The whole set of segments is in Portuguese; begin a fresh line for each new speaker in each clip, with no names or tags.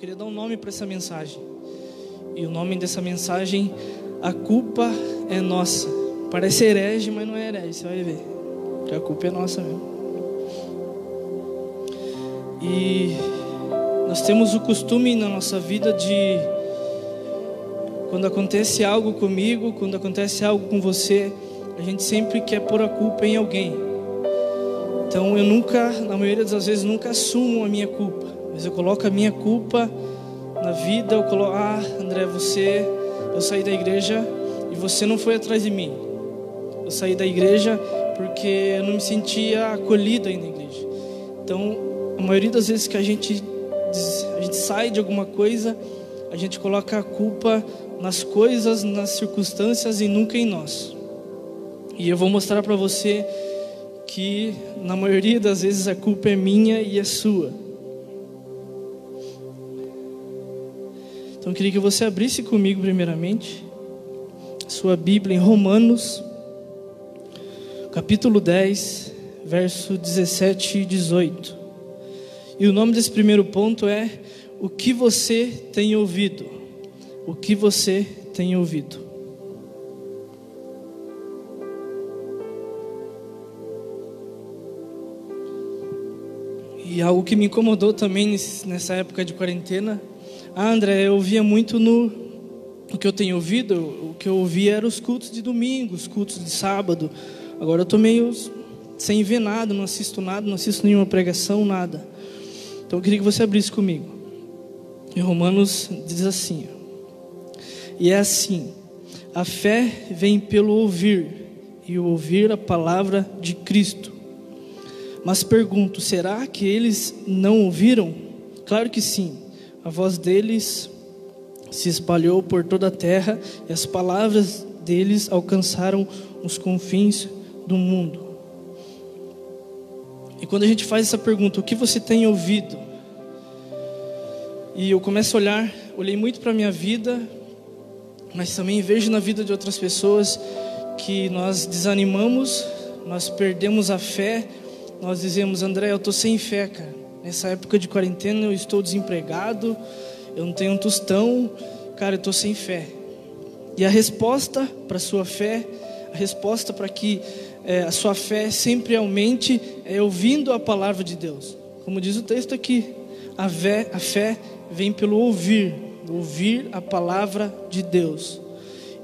queria dar um nome para essa mensagem. E o nome dessa mensagem, a culpa é nossa. Parece herege, mas não é herege, você vai ver. Porque a culpa é nossa mesmo. E nós temos o costume na nossa vida de quando acontece algo comigo, quando acontece algo com você, a gente sempre quer pôr a culpa em alguém. Então eu nunca, na maioria das vezes, nunca assumo a minha culpa, mas eu coloco a minha culpa na vida, eu coloco, ah, André, você, eu saí da igreja e você não foi atrás de mim. Eu saí da igreja porque eu não me sentia acolhido aí na igreja. Então, a maioria das vezes que a gente a gente sai de alguma coisa, a gente coloca a culpa nas coisas, nas circunstâncias e nunca em nós. E eu vou mostrar para você que na maioria das vezes a culpa é minha e é sua. Então eu queria que você abrisse comigo primeiramente sua Bíblia em Romanos, capítulo 10, verso 17 e 18. E o nome desse primeiro ponto é o que você tem ouvido. O que você tem ouvido. E algo que me incomodou também nessa época de quarentena. Ah, André, eu ouvia muito no. O que eu tenho ouvido, o que eu ouvia eram os cultos de domingo, os cultos de sábado. Agora eu estou meio sem ver nada, não assisto nada, não assisto nenhuma pregação, nada. Então eu queria que você abrisse comigo. Em Romanos diz assim: E é assim: a fé vem pelo ouvir, e o ouvir a palavra de Cristo. Mas pergunto: será que eles não ouviram? Claro que sim. A voz deles se espalhou por toda a terra e as palavras deles alcançaram os confins do mundo. E quando a gente faz essa pergunta, o que você tem ouvido? E eu começo a olhar, olhei muito para a minha vida, mas também vejo na vida de outras pessoas que nós desanimamos, nós perdemos a fé nós dizemos, André, eu estou sem fé, cara. Nessa época de quarentena eu estou desempregado, eu não tenho um tostão, cara, eu estou sem fé. E a resposta para sua fé, a resposta para que é, a sua fé sempre aumente é ouvindo a palavra de Deus. Como diz o texto aqui, a fé, a fé vem pelo ouvir, ouvir a palavra de Deus.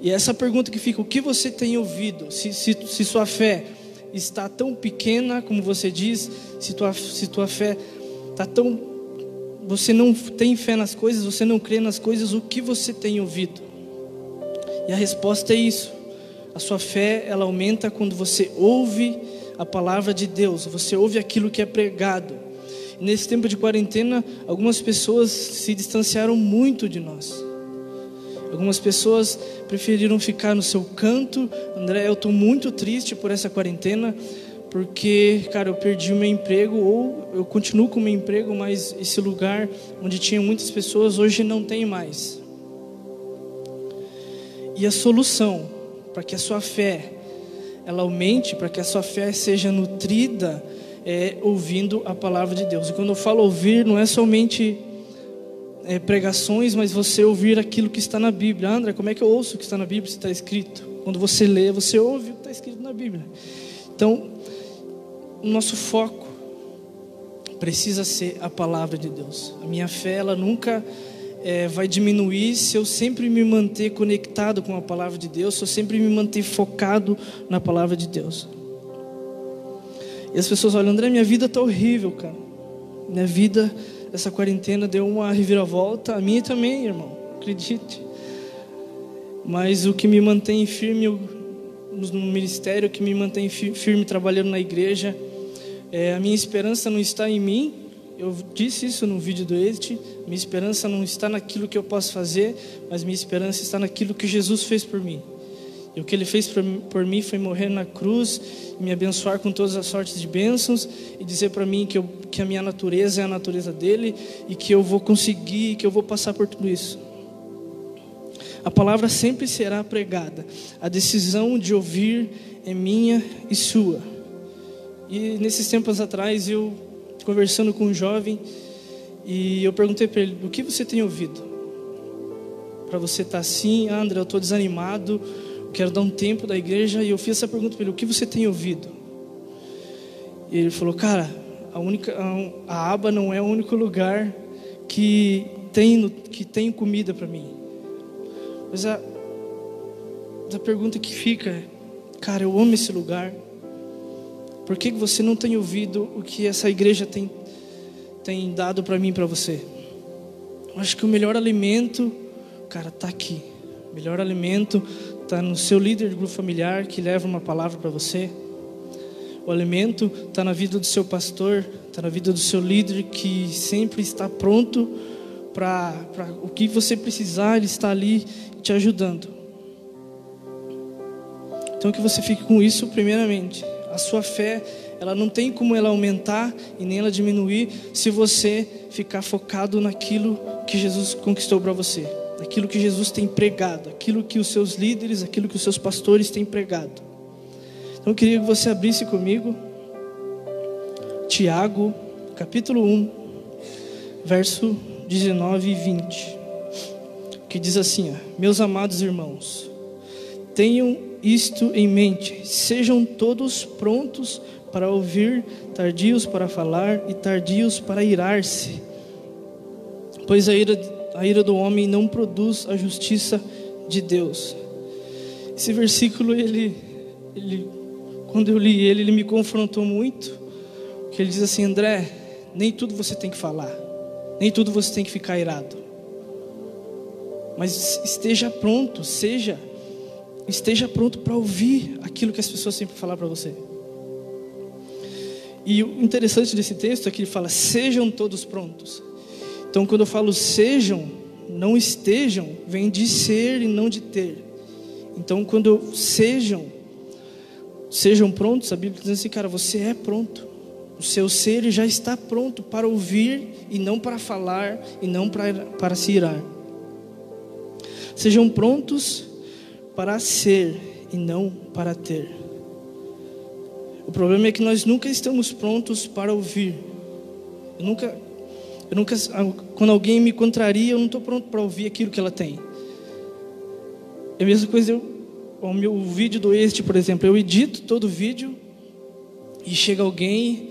E essa pergunta que fica, o que você tem ouvido? Se, se, se sua fé está tão pequena, como você diz, se tua, se tua fé está tão. Você não tem fé nas coisas, você não crê nas coisas, o que você tem ouvido? E a resposta é isso. A sua fé, ela aumenta quando você ouve a palavra de Deus, você ouve aquilo que é pregado. nesse tempo de quarentena, algumas pessoas se distanciaram muito de nós. Algumas pessoas preferiram ficar no seu canto. André, eu estou muito triste por essa quarentena, porque, cara, eu perdi o meu emprego, ou eu continuo com o meu emprego, mas esse lugar onde tinha muitas pessoas hoje não tem mais. E a solução para que a sua fé ela aumente, para que a sua fé seja nutrida, é ouvindo a palavra de Deus. E quando eu falo ouvir, não é somente é, pregações, mas você ouvir aquilo que está na Bíblia. André, como é que eu ouço o que está na Bíblia se está escrito? Quando você lê, você ouve o que está escrito na Bíblia. Então, o nosso foco precisa ser a palavra de Deus. A minha fé, ela nunca é, vai diminuir se eu sempre me manter conectado com a palavra de Deus, se eu sempre me manter focado na palavra de Deus. E as pessoas olham, André, minha vida está horrível, cara. Minha vida essa quarentena deu uma reviravolta, a minha também, irmão, acredite. Mas o que me mantém firme no ministério, o que me mantém firme trabalhando na igreja, é, a minha esperança não está em mim. Eu disse isso no vídeo do Edit. Minha esperança não está naquilo que eu posso fazer, mas minha esperança está naquilo que Jesus fez por mim. E o que ele fez por mim foi morrer na cruz, me abençoar com todas as sortes de bênçãos e dizer para mim que, eu, que a minha natureza é a natureza dele e que eu vou conseguir, que eu vou passar por tudo isso. A palavra sempre será pregada. A decisão de ouvir é minha e sua. E nesses tempos atrás, eu conversando com um jovem, E eu perguntei para ele: o que você tem ouvido? Para você estar tá assim, André, eu estou desanimado, quero dar um tempo da igreja. E eu fiz essa pergunta para ele: o que você tem ouvido? E ele falou: cara, a, única, a, a aba não é o único lugar que tem, que tem comida para mim. Mas a, a pergunta que fica é: cara, eu amo esse lugar. Por que você não tem ouvido o que essa igreja tem, tem dado para mim e para você? Eu acho que o melhor alimento, cara, está aqui. O melhor alimento está no seu líder de grupo familiar que leva uma palavra para você. O alimento está na vida do seu pastor, está na vida do seu líder que sempre está pronto para o que você precisar, ele está ali te ajudando. Então que você fique com isso primeiramente. A sua fé, ela não tem como ela aumentar e nem ela diminuir se você ficar focado naquilo que Jesus conquistou para você, naquilo que Jesus tem pregado, aquilo que os seus líderes, aquilo que os seus pastores têm pregado. Então eu queria que você abrisse comigo Tiago, capítulo 1, verso 19 e 20, que diz assim: ó, Meus amados irmãos, tenham isto em mente: sejam todos prontos para ouvir, tardios para falar e tardios para irar-se. Pois a ira, a ira do homem não produz a justiça de Deus. Esse versículo, ele, ele, quando eu li ele, ele me confrontou muito. Que ele diz assim: André, nem tudo você tem que falar, nem tudo você tem que ficar irado. Mas esteja pronto, seja esteja pronto para ouvir aquilo que as pessoas sempre falam para você. E o interessante desse texto é que ele fala: sejam todos prontos. Então, quando eu falo sejam, não estejam, vem de ser e não de ter. Então, quando eu, sejam, sejam prontos, a Bíblia diz assim, cara, você é pronto. O seu ser já está pronto para ouvir e não para falar e não para, para se irar. Sejam prontos para ser e não para ter. O problema é que nós nunca estamos prontos para ouvir. Eu nunca, eu nunca, quando alguém me contraria, eu não estou pronto para ouvir aquilo que ela tem. É a mesma coisa eu, o meu vídeo do este, por exemplo, eu edito todo o vídeo e chega alguém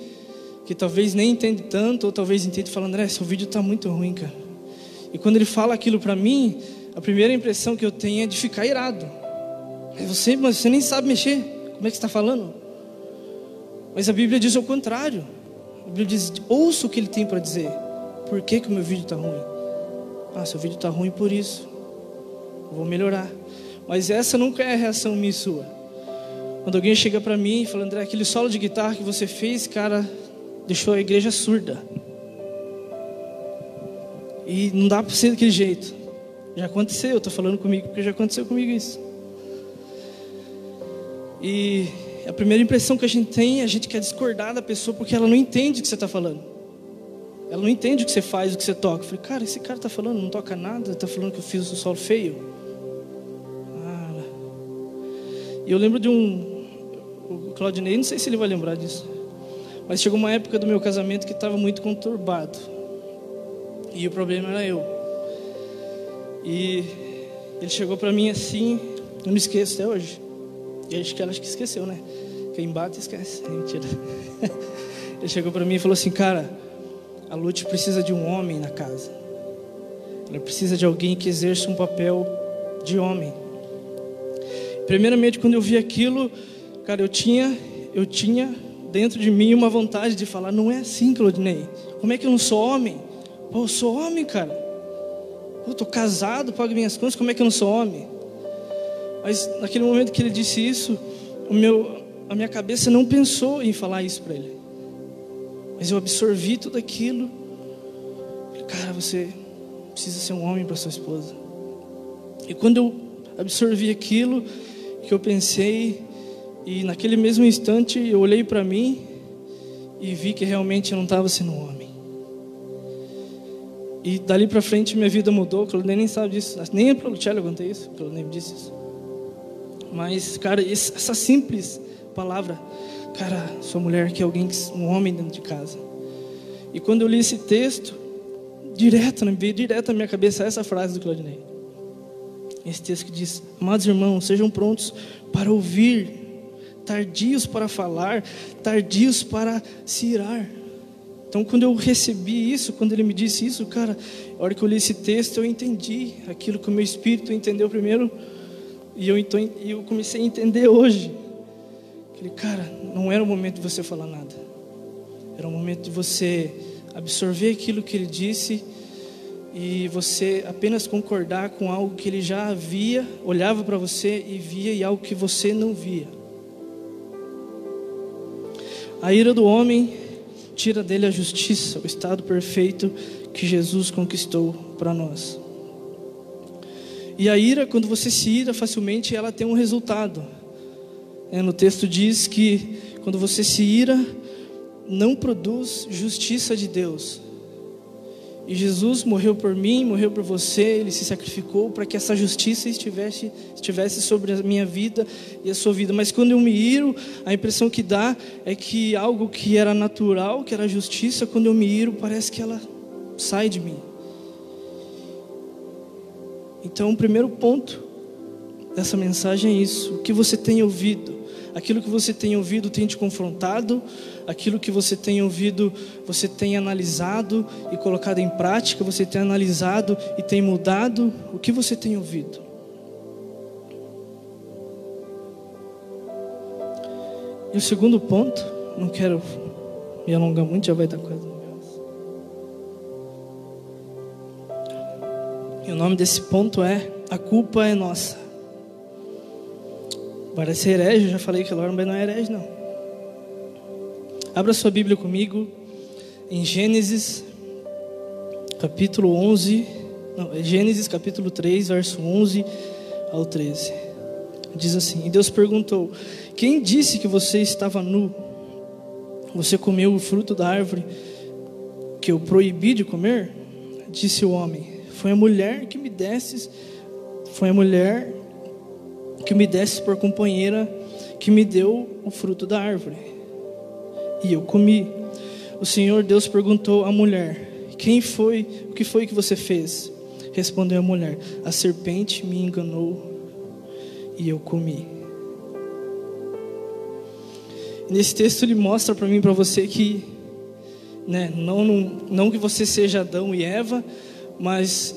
que talvez nem entende tanto, ou talvez entende falando, André, seu vídeo está muito ruim, cara. E quando ele fala aquilo para mim, a primeira impressão que eu tenho é de ficar irado. Você, mas você nem sabe mexer. Como é que está falando? Mas a Bíblia diz o contrário. A Bíblia diz: ouça o que ele tem para dizer. Por que, que o meu vídeo está ruim? Ah, seu vídeo está ruim por isso. Eu vou melhorar. Mas essa nunca é a reação minha e sua. Quando alguém chega para mim e fala, André, aquele solo de guitarra que você fez, cara, deixou a igreja surda. E não dá para ser daquele jeito. Já aconteceu, eu estou falando comigo porque já aconteceu comigo isso. E a primeira impressão que a gente tem, a gente quer discordar da pessoa porque ela não entende o que você está falando. Ela não entende o que você faz, o que você toca. Eu falei, cara, esse cara está falando, não toca nada, está falando que eu fiz o solo feio. Ah. E eu lembro de um. O Claudinei, não sei se ele vai lembrar disso. Mas chegou uma época do meu casamento que estava muito conturbado. E o problema era eu. E ele chegou para mim assim, eu não esqueço até hoje. E acho que ela acho que esqueceu, né? Quem bate esquece. Mentira. Ele chegou para mim e falou assim, cara, a Lute precisa de um homem na casa. Ela precisa de alguém que exerça um papel de homem. Primeiramente, quando eu vi aquilo, cara, eu tinha, eu tinha dentro de mim uma vontade de falar, não é assim, Claudinei. Como é que eu não sou homem? Pô, eu sou homem, cara. Eu tô casado, pago minhas contas, como é que eu não sou homem? Mas naquele momento que ele disse isso, o meu, a minha cabeça não pensou em falar isso para ele. Mas eu absorvi tudo aquilo. Falei, cara, você precisa ser um homem para sua esposa. E quando eu absorvi aquilo que eu pensei, e naquele mesmo instante eu olhei para mim e vi que realmente eu não estava sendo um homem. E dali para frente minha vida mudou. Claudinei nem sabe disso. Nem para o eu contei isso. Claudinei me disse isso. Mas, cara, essa simples palavra, cara, sua mulher que é alguém, um homem dentro de casa. E quando eu li esse texto, direto, veio direto na minha cabeça essa frase do Claudinei. Esse texto que diz: Amados irmãos, sejam prontos para ouvir, tardios para falar, tardios para se irar. Então, quando eu recebi isso, quando ele me disse isso, cara, a hora que eu li esse texto, eu entendi aquilo que o meu espírito entendeu primeiro, e eu, então, eu comecei a entender hoje. Que, cara, não era o momento de você falar nada, era o momento de você absorver aquilo que ele disse e você apenas concordar com algo que ele já via, olhava para você e via e algo que você não via. A ira do homem tira dele a justiça, o estado perfeito que Jesus conquistou para nós. E a ira, quando você se ira facilmente, ela tem um resultado. É, no texto diz que quando você se ira, não produz justiça de Deus. E Jesus morreu por mim, morreu por você, ele se sacrificou para que essa justiça estivesse, estivesse sobre a minha vida e a sua vida. Mas quando eu me iro, a impressão que dá é que algo que era natural, que era justiça, quando eu me iro, parece que ela sai de mim. Então, o primeiro ponto dessa mensagem é isso: o que você tem ouvido, aquilo que você tem ouvido tem te confrontado aquilo que você tem ouvido, você tem analisado e colocado em prática, você tem analisado e tem mudado, o que você tem ouvido? E o segundo ponto, não quero me alongar muito, já vai dar quase E o nome desse ponto é A culpa é nossa. Parece herege, eu já falei que agora não é herege, não. Abra sua Bíblia comigo em Gênesis, capítulo 11. Não, é Gênesis, capítulo 3, verso 11 ao 13. Diz assim: E Deus perguntou: Quem disse que você estava nu? Você comeu o fruto da árvore que eu proibi de comer? Disse o homem: Foi a mulher que me desses, foi a mulher que me desse por companheira que me deu o fruto da árvore e eu comi. O Senhor Deus perguntou à mulher: Quem foi? O que foi que você fez? Respondeu a mulher: A serpente me enganou e eu comi. Nesse texto ele mostra para mim, para você que, né, não, não, não que você seja Adão e Eva, mas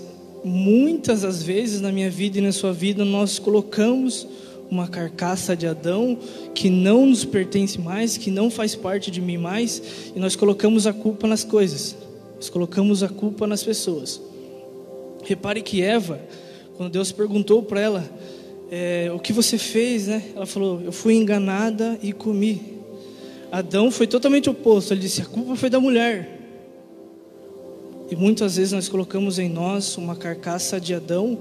muitas das vezes na minha vida e na sua vida nós colocamos uma carcaça de Adão que não nos pertence mais, que não faz parte de mim mais, e nós colocamos a culpa nas coisas, nós colocamos a culpa nas pessoas. Repare que Eva, quando Deus perguntou para ela, é, o que você fez, né? Ela falou, eu fui enganada e comi. Adão foi totalmente oposto, ele disse, a culpa foi da mulher. E muitas vezes nós colocamos em nós uma carcaça de Adão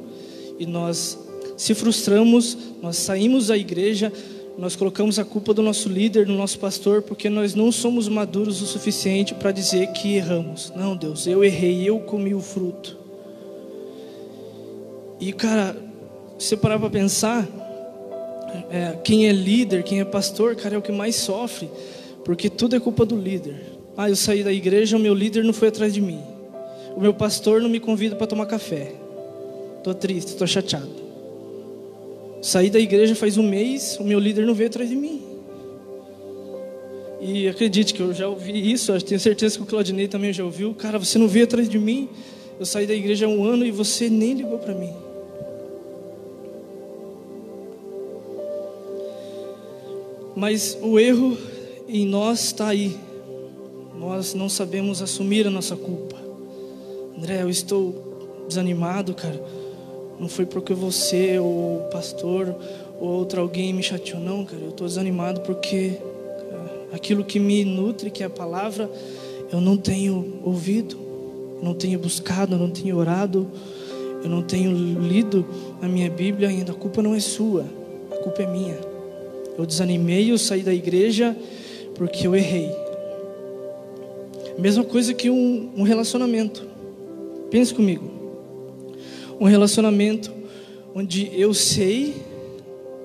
e nós se frustramos, nós saímos da igreja, nós colocamos a culpa do nosso líder, do nosso pastor, porque nós não somos maduros o suficiente para dizer que erramos. Não, Deus, eu errei, eu comi o fruto. E, cara, se você parar para pensar, é, quem é líder, quem é pastor, cara, é o que mais sofre, porque tudo é culpa do líder. Ah, eu saí da igreja, o meu líder não foi atrás de mim. O meu pastor não me convida para tomar café. Estou triste, estou chateado. Saí da igreja faz um mês, o meu líder não veio atrás de mim. E acredite que eu já ouvi isso, eu tenho certeza que o Claudinei também já ouviu. Cara, você não veio atrás de mim. Eu saí da igreja há um ano e você nem ligou para mim. Mas o erro em nós está aí. Nós não sabemos assumir a nossa culpa. André, eu estou desanimado, cara não foi porque você ou o pastor ou outro alguém me chateou, não, cara. Eu estou desanimado porque cara, aquilo que me nutre, que é a palavra, eu não tenho ouvido, não tenho buscado, não tenho orado, eu não tenho lido a minha Bíblia ainda. A culpa não é sua, a culpa é minha. Eu desanimei, eu saí da igreja porque eu errei. Mesma coisa que um, um relacionamento. Pense comigo um relacionamento onde eu sei,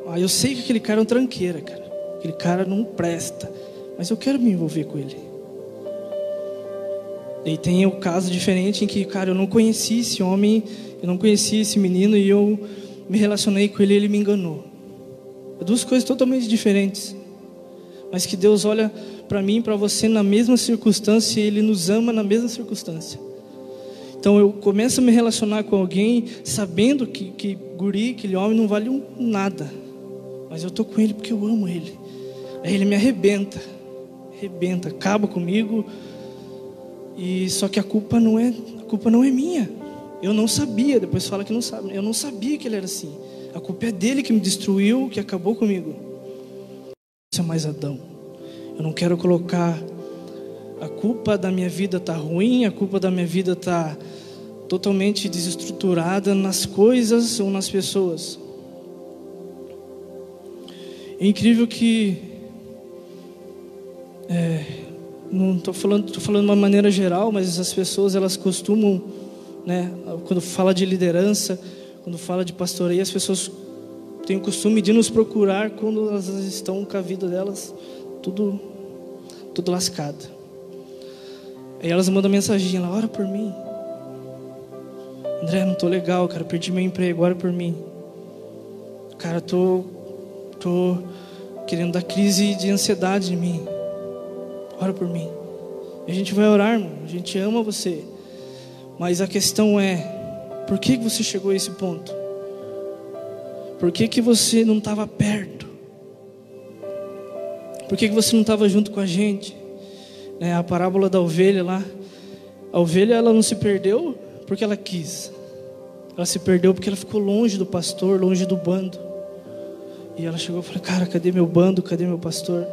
ah, eu sei que aquele cara é um tranqueira, cara. Aquele cara não presta, mas eu quero me envolver com ele. E tem o caso diferente em que, cara, eu não conheci esse homem, eu não conheci esse menino e eu me relacionei com ele e ele me enganou. É duas coisas totalmente diferentes. Mas que Deus olha para mim e para você na mesma circunstância e Ele nos ama na mesma circunstância. Então eu começo a me relacionar com alguém sabendo que, que guri, aquele homem não vale um nada. Mas eu estou com ele porque eu amo ele. Aí ele me arrebenta, arrebenta, acaba comigo. E só que a culpa não é, a culpa não é minha. Eu não sabia, depois fala que não sabe. Eu não sabia que ele era assim. A culpa é dele que me destruiu, que acabou comigo. Isso é mais Adão. Eu não quero colocar a culpa da minha vida tá ruim, a culpa da minha vida tá totalmente desestruturada nas coisas ou nas pessoas. É incrível que é, não estou falando, tô falando de uma maneira geral, mas as pessoas elas costumam, né, quando fala de liderança, quando fala de pastoreio, as pessoas têm o costume de nos procurar quando elas estão com a vida delas tudo, tudo lascada. Aí elas mandam mensagem, ela ora por mim. André, não tô legal, cara, perdi meu emprego, ora por mim. Cara, tô tô querendo dar crise de ansiedade em mim. Ora por mim. A gente vai orar, irmão. A gente ama você. Mas a questão é, por que você chegou a esse ponto? Por que, que você não estava perto? Por que, que você não estava junto com a gente? Né, a parábola da ovelha lá. A ovelha ela não se perdeu porque ela quis. Ela se perdeu porque ela ficou longe do pastor, longe do bando. E ela chegou e falou: Cara, cadê meu bando? Cadê meu pastor?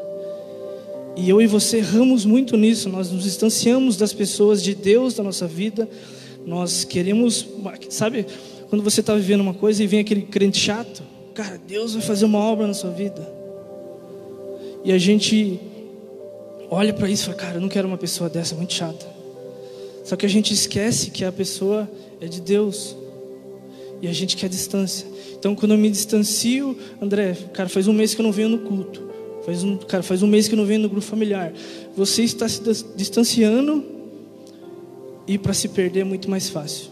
E eu e você erramos muito nisso. Nós nos distanciamos das pessoas, de Deus, da nossa vida nós queremos, sabe, quando você está vivendo uma coisa e vem aquele crente chato, cara, Deus vai fazer uma obra na sua vida. E a gente olha para isso e fala, cara, eu não quero uma pessoa dessa, muito chata. Só que a gente esquece que a pessoa é de Deus. E a gente quer distância. Então, quando eu me distancio, André, cara, faz um mês que eu não venho no culto. Faz um, cara, faz um mês que eu não venho no grupo familiar. Você está se distanciando e para se perder é muito mais fácil.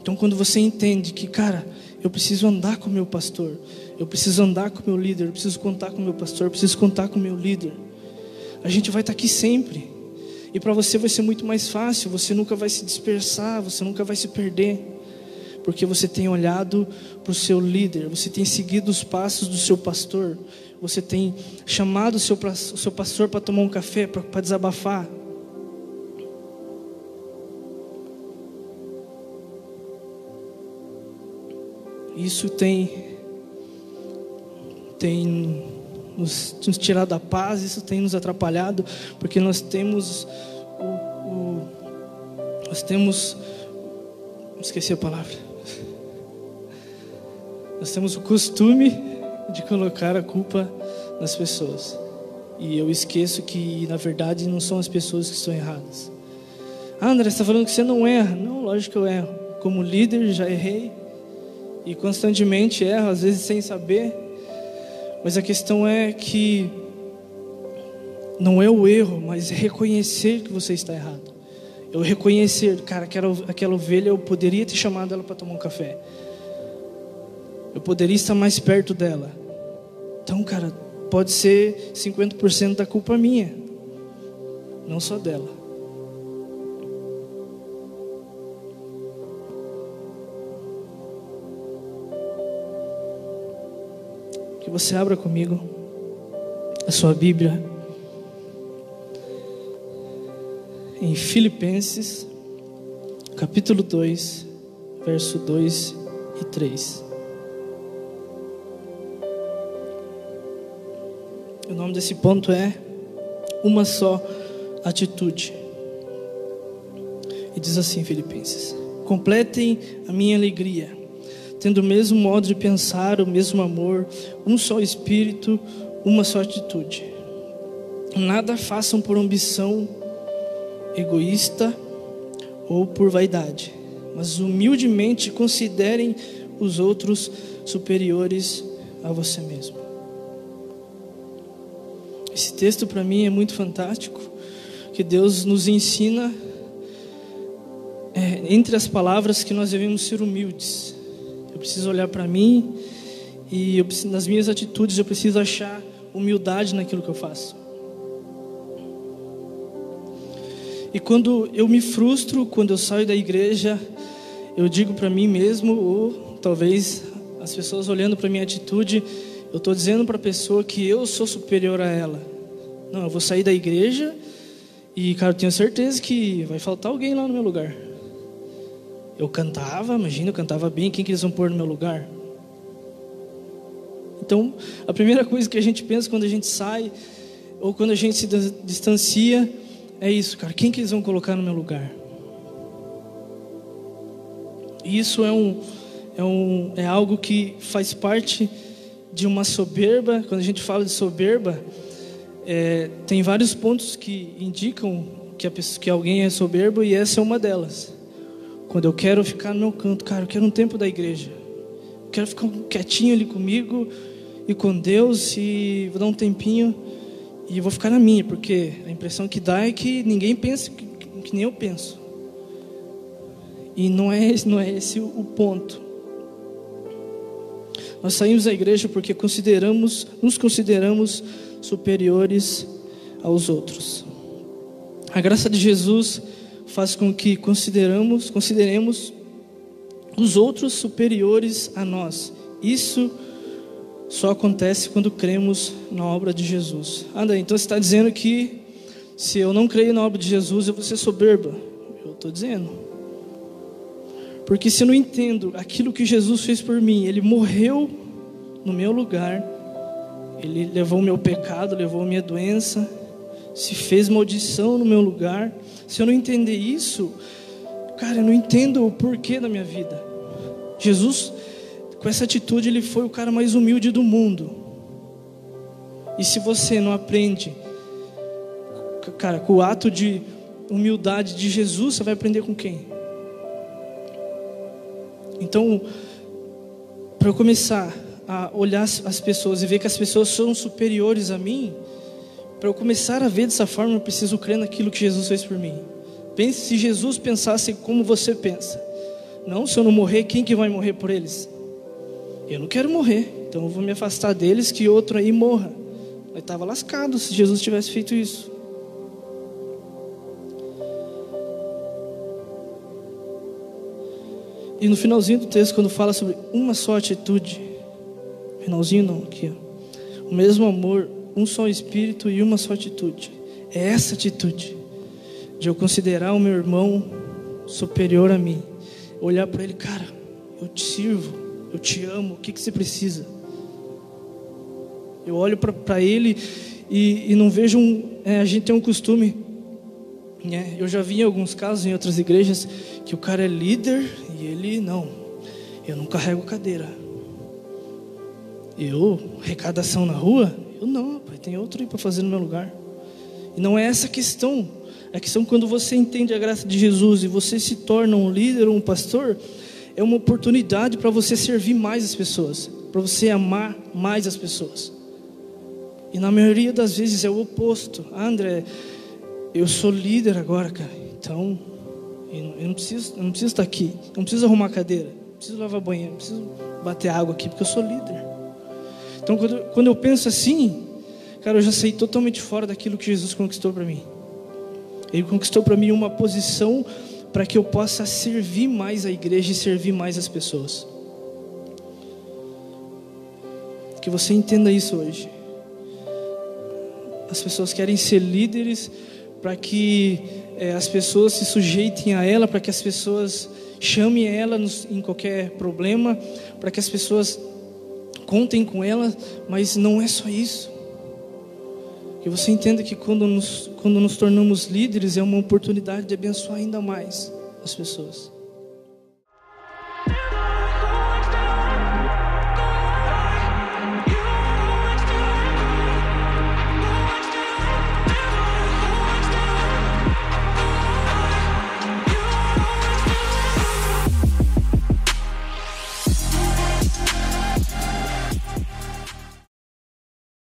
Então, quando você entende que, cara, eu preciso andar com o meu pastor, eu preciso andar com o meu líder, eu preciso contar com o meu pastor, eu preciso contar com o meu líder, a gente vai estar aqui sempre. E para você vai ser muito mais fácil, você nunca vai se dispersar, você nunca vai se perder, porque você tem olhado para o seu líder, você tem seguido os passos do seu pastor, você tem chamado o seu, o seu pastor para tomar um café, para desabafar. Isso tem, tem nos, nos tirado da paz, isso tem nos atrapalhado, porque nós temos o, o nós temos, esqueci a palavra, nós temos o costume de colocar a culpa nas pessoas. E eu esqueço que, na verdade, não são as pessoas que estão erradas. Ah, André, você está falando que você não erra. Não, lógico que eu erro. Como líder, já errei e constantemente erro, às vezes sem saber. Mas a questão é que não é o erro, mas é reconhecer que você está errado. Eu reconhecer, cara, aquela, aquela ovelha, eu poderia ter chamado ela para tomar um café. Eu poderia estar mais perto dela. Então, cara, pode ser 50% da culpa minha, não só dela. Você abra comigo a sua Bíblia em Filipenses, capítulo 2, verso 2 e 3. O nome desse ponto é Uma Só Atitude. E diz assim, Filipenses: Completem a minha alegria tendo o mesmo modo de pensar, o mesmo amor, um só espírito, uma só atitude. Nada façam por ambição egoísta ou por vaidade, mas humildemente considerem os outros superiores a você mesmo. Esse texto para mim é muito fantástico, que Deus nos ensina é, entre as palavras que nós devemos ser humildes. Eu preciso olhar para mim e eu, nas minhas atitudes eu preciso achar humildade naquilo que eu faço. E quando eu me frustro, quando eu saio da igreja, eu digo para mim mesmo, ou talvez as pessoas olhando para minha atitude, eu estou dizendo para a pessoa que eu sou superior a ela. Não, eu vou sair da igreja e, cara, eu tenho certeza que vai faltar alguém lá no meu lugar. Eu cantava, imagina, eu cantava bem, quem que eles vão pôr no meu lugar? Então, a primeira coisa que a gente pensa quando a gente sai, ou quando a gente se distancia, é isso, cara, quem que eles vão colocar no meu lugar? Isso é, um, é, um, é algo que faz parte de uma soberba. Quando a gente fala de soberba, é, tem vários pontos que indicam que, a pessoa, que alguém é soberbo e essa é uma delas. Quando eu quero ficar no meu canto, cara, eu quero um tempo da igreja. Eu quero ficar quietinho ali comigo e com Deus e vou dar um tempinho e vou ficar na minha, porque a impressão que dá é que ninguém pensa que, que nem eu penso. E não é, não é esse o ponto. Nós saímos da igreja porque consideramos, nos consideramos superiores aos outros. A graça de Jesus faz com que consideramos, consideremos os outros superiores a nós. Isso só acontece quando cremos na obra de Jesus. Anda, então você está dizendo que se eu não creio na obra de Jesus, eu vou ser soberba. Eu estou dizendo. Porque se eu não entendo aquilo que Jesus fez por mim, Ele morreu no meu lugar, Ele levou o meu pecado, levou a minha doença, se fez maldição no meu lugar. Se eu não entender isso, cara, eu não entendo o porquê da minha vida. Jesus, com essa atitude, ele foi o cara mais humilde do mundo. E se você não aprende, cara, com o ato de humildade de Jesus, você vai aprender com quem? Então, para eu começar a olhar as pessoas e ver que as pessoas são superiores a mim, para eu começar a ver dessa forma, eu preciso crer naquilo que Jesus fez por mim. Pense se Jesus pensasse como você pensa. Não, se eu não morrer, quem que vai morrer por eles? Eu não quero morrer, então eu vou me afastar deles que outro aí morra. Eu estava lascado se Jesus tivesse feito isso. E no finalzinho do texto, quando fala sobre uma só atitude, finalzinho não, aqui, ó, o mesmo amor, um só espírito e uma só atitude. É essa atitude de eu considerar o meu irmão superior a mim, olhar para ele, cara, eu te sirvo, eu te amo, o que, que você precisa? Eu olho para ele e, e, não vejo um. É, a gente tem um costume, né? eu já vi em alguns casos em outras igrejas que o cara é líder e ele não, eu não carrego cadeira. Eu, arrecadação na rua, eu não, pai, tem outro aí para fazer no meu lugar. E não é essa a questão. A questão quando você entende a graça de Jesus e você se torna um líder ou um pastor, é uma oportunidade para você servir mais as pessoas, para você amar mais as pessoas. E na maioria das vezes é o oposto. Ah, André, eu sou líder agora, cara. Então, eu não preciso, eu não preciso estar aqui. Eu não preciso arrumar cadeira. Não preciso lavar banheiro. Não preciso bater água aqui, porque eu sou líder. Então, quando, quando eu penso assim, cara, eu já saí totalmente fora daquilo que Jesus conquistou para mim. Ele conquistou para mim uma posição para que eu possa servir mais a igreja e servir mais as pessoas. Que você entenda isso hoje. As pessoas querem ser líderes para que é, as pessoas se sujeitem a ela, para que as pessoas chamem ela nos, em qualquer problema, para que as pessoas contem com ela, mas não é só isso. Que você entenda que quando nos, quando nos tornamos líderes é uma oportunidade de abençoar ainda mais as pessoas.